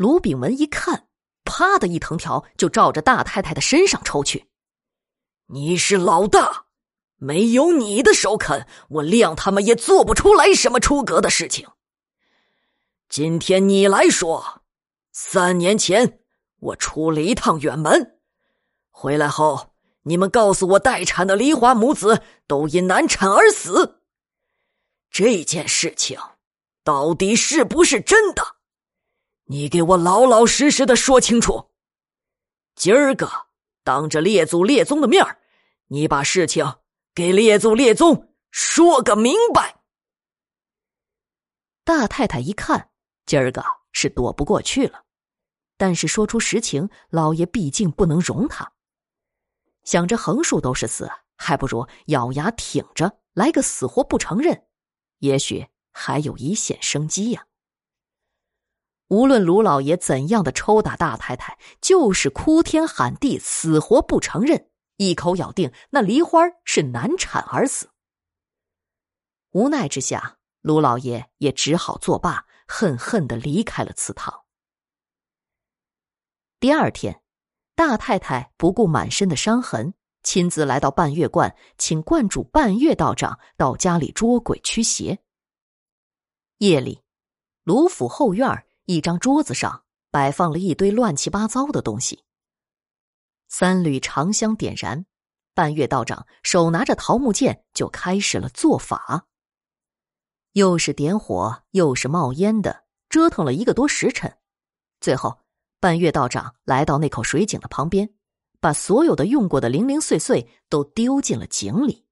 卢炳文一看，啪的一藤条就照着大太太的身上抽去。你是老大，没有你的首肯，我亮他们也做不出来什么出格的事情。今天你来说，三年前我出了一趟远门，回来后你们告诉我待产的梨花母子都因难产而死，这件事情到底是不是真的？你给我老老实实的说清楚。今儿个当着列祖列宗的面你把事情给列祖列宗说个明白。大太太一看，今儿个是躲不过去了，但是说出实情，老爷毕竟不能容他。想着横竖都是死，还不如咬牙挺着来个死活不承认，也许还有一线生机呀。无论卢老爷怎样的抽打大太太，就是哭天喊地，死活不承认，一口咬定那梨花是难产而死。无奈之下，卢老爷也只好作罢，恨恨的离开了祠堂。第二天，大太太不顾满身的伤痕，亲自来到半月观，请观主半月道长到家里捉鬼驱邪。夜里，卢府后院一张桌子上摆放了一堆乱七八糟的东西。三缕长香点燃，半月道长手拿着桃木剑就开始了做法。又是点火，又是冒烟的，折腾了一个多时辰。最后，半月道长来到那口水井的旁边，把所有的用过的零零碎碎都丢进了井里。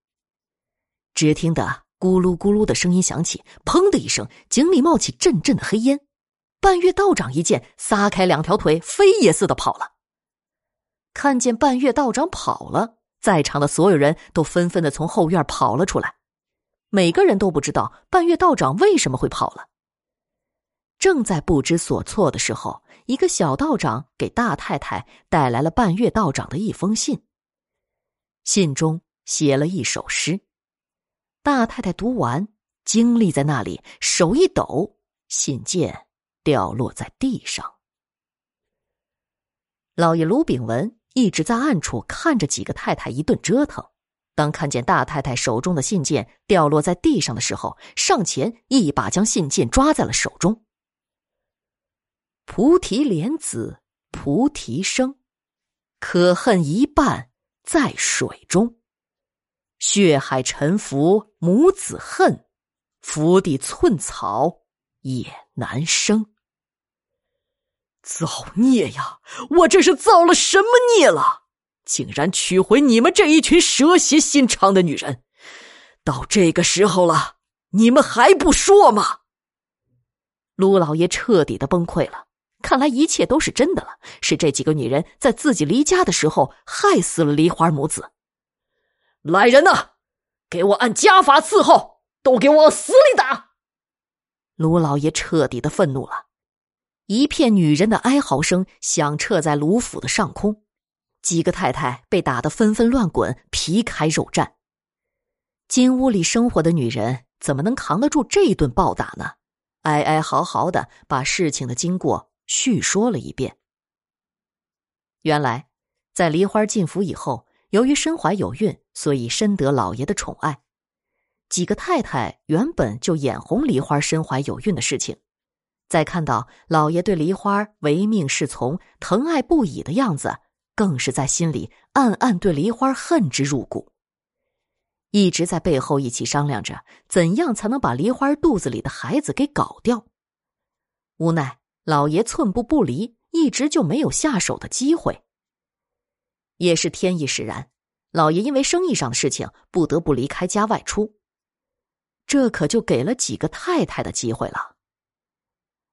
只听得咕噜咕噜的声音响起，砰的一声，井里冒起阵阵的黑烟。半月道长一见，撒开两条腿，飞也似的跑了。看见半月道长跑了，在场的所有人都纷纷的从后院跑了出来。每个人都不知道半月道长为什么会跑了。正在不知所措的时候，一个小道长给大太太带来了半月道长的一封信。信中写了一首诗。大太太读完，惊立在那里，手一抖，信件。掉落在地上。老爷卢炳文一直在暗处看着几个太太一顿折腾。当看见大太太手中的信件掉落在地上的时候，上前一把将信件抓在了手中。菩提莲子菩提生，可恨一半在水中。血海沉浮母子恨，福地寸草也难生。造孽呀！我这是造了什么孽了？竟然娶回你们这一群蛇蝎心肠的女人！到这个时候了，你们还不说吗？卢老爷彻底的崩溃了。看来一切都是真的了，是这几个女人在自己离家的时候害死了梨花母子。来人呐，给我按家法伺候，都给我往死里打！卢老爷彻底的愤怒了。一片女人的哀嚎声响彻在卢府的上空，几个太太被打得纷纷乱滚，皮开肉绽。金屋里生活的女人怎么能扛得住这一顿暴打呢？哀哀嚎嚎的把事情的经过叙说了一遍。原来，在梨花进府以后，由于身怀有孕，所以深得老爷的宠爱。几个太太原本就眼红梨花身怀有孕的事情。再看到老爷对梨花唯命是从、疼爱不已的样子，更是在心里暗暗对梨花恨之入骨。一直在背后一起商量着怎样才能把梨花肚子里的孩子给搞掉。无奈老爷寸步不离，一直就没有下手的机会。也是天意使然，老爷因为生意上的事情不得不离开家外出。这可就给了几个太太的机会了。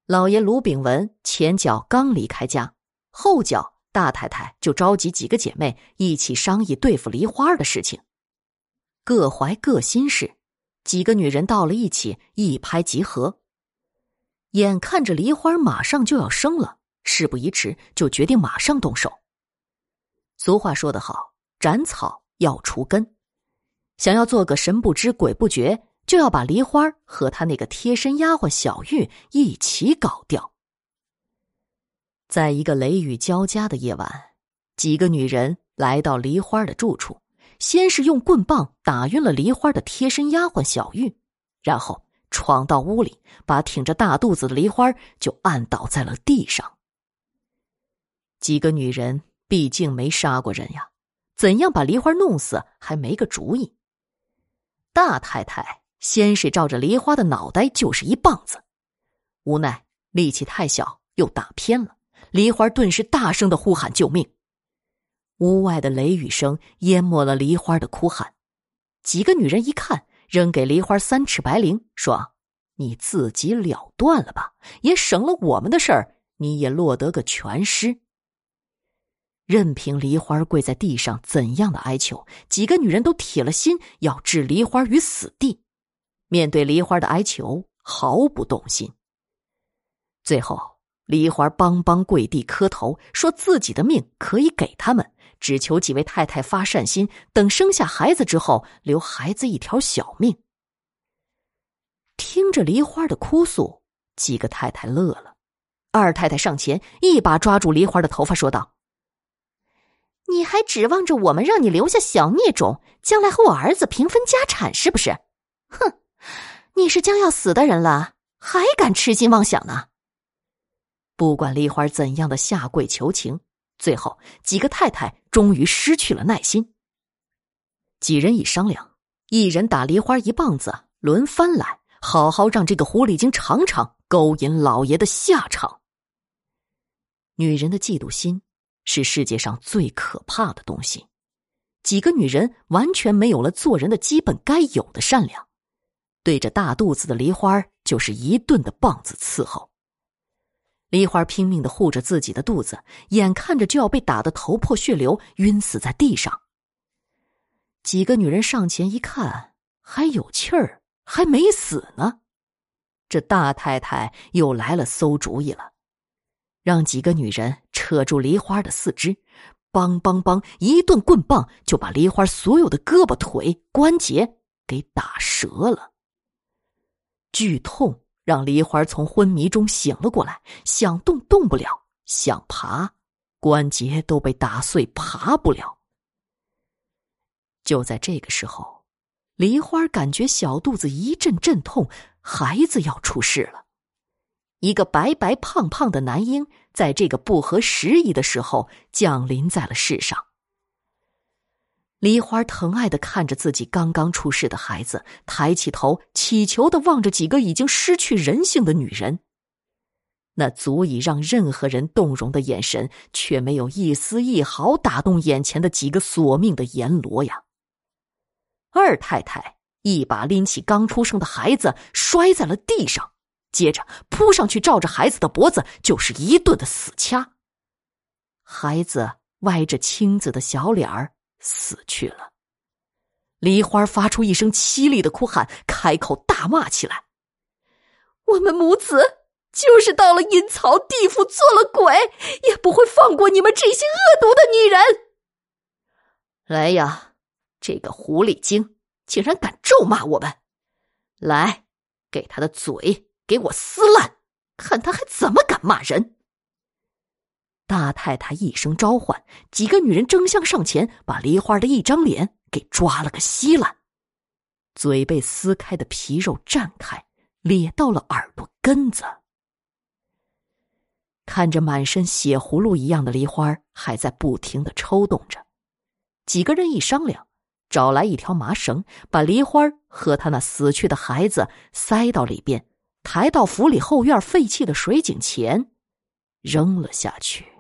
老爷卢炳文前脚刚离开家，后脚大太太就召集几个姐妹一起商议对付梨花的事情，各怀各心事。几个女人到了一起，一拍即合。眼看着梨花马上就要生了，事不宜迟，就决定马上动手。俗话说得好，斩草要除根，想要做个神不知鬼不觉。就要把梨花和他那个贴身丫鬟小玉一起搞掉。在一个雷雨交加的夜晚，几个女人来到梨花的住处，先是用棍棒打晕了梨花的贴身丫鬟小玉，然后闯到屋里，把挺着大肚子的梨花就按倒在了地上。几个女人毕竟没杀过人呀，怎样把梨花弄死还没个主意。大太太先是照着梨花的脑袋就是一棒子，无奈力气太小，又打偏了。梨花顿时大声的呼喊救命，屋外的雷雨声淹没了梨花的哭喊。几个女人一看，扔给梨花三尺白绫，说：“你自己了断了吧，也省了我们的事儿，你也落得个全尸。”任凭梨花跪在地上怎样的哀求，几个女人都铁了心要置梨花于死地。面对梨花的哀求，毫不动心。最后。梨花邦邦跪地磕头，说自己的命可以给他们，只求几位太太发善心，等生下孩子之后，留孩子一条小命。听着梨花的哭诉，几个太太乐了。二太太上前，一把抓住梨花的头发，说道：“你还指望着我们让你留下小孽种，将来和我儿子平分家产，是不是？哼，你是将要死的人了，还敢痴心妄想呢？”不管梨花怎样的下跪求情，最后几个太太终于失去了耐心。几人一商量，一人打梨花一棒子，轮番来，好好让这个狐狸精尝尝勾引老爷的下场。女人的嫉妒心是世界上最可怕的东西，几个女人完全没有了做人的基本该有的善良，对着大肚子的梨花就是一顿的棒子伺候。梨花拼命的护着自己的肚子，眼看着就要被打得头破血流，晕死在地上。几个女人上前一看，还有气儿，还没死呢。这大太太又来了馊主意了，让几个女人扯住梨花的四肢，梆梆梆一顿棍棒就把梨花所有的胳膊、腿、关节给打折了。剧痛。让梨花从昏迷中醒了过来，想动动不了，想爬，关节都被打碎，爬不了。就在这个时候，梨花感觉小肚子一阵阵痛，孩子要出世了。一个白白胖胖的男婴，在这个不合时宜的时候降临在了世上。梨花疼爱的看着自己刚刚出世的孩子，抬起头，乞求的望着几个已经失去人性的女人。那足以让任何人动容的眼神，却没有一丝一毫打动眼前的几个索命的阎罗呀！二太太一把拎起刚出生的孩子，摔在了地上，接着扑上去，照着孩子的脖子就是一顿的死掐。孩子歪着青紫的小脸儿。死去了。梨花发出一声凄厉的哭喊，开口大骂起来：“我们母子就是到了阴曹地府做了鬼，也不会放过你们这些恶毒的女人！来呀，这个狐狸精竟然敢咒骂我们！来，给他的嘴给我撕烂，看他还怎么敢骂人！”大太太一声召唤，几个女人争相上前，把梨花的一张脸给抓了个稀烂，嘴被撕开的皮肉绽开，咧到了耳朵根子。看着满身血葫芦一样的梨花还在不停的抽动着，几个人一商量，找来一条麻绳，把梨花和他那死去的孩子塞到里边，抬到府里后院废弃的水井前，扔了下去。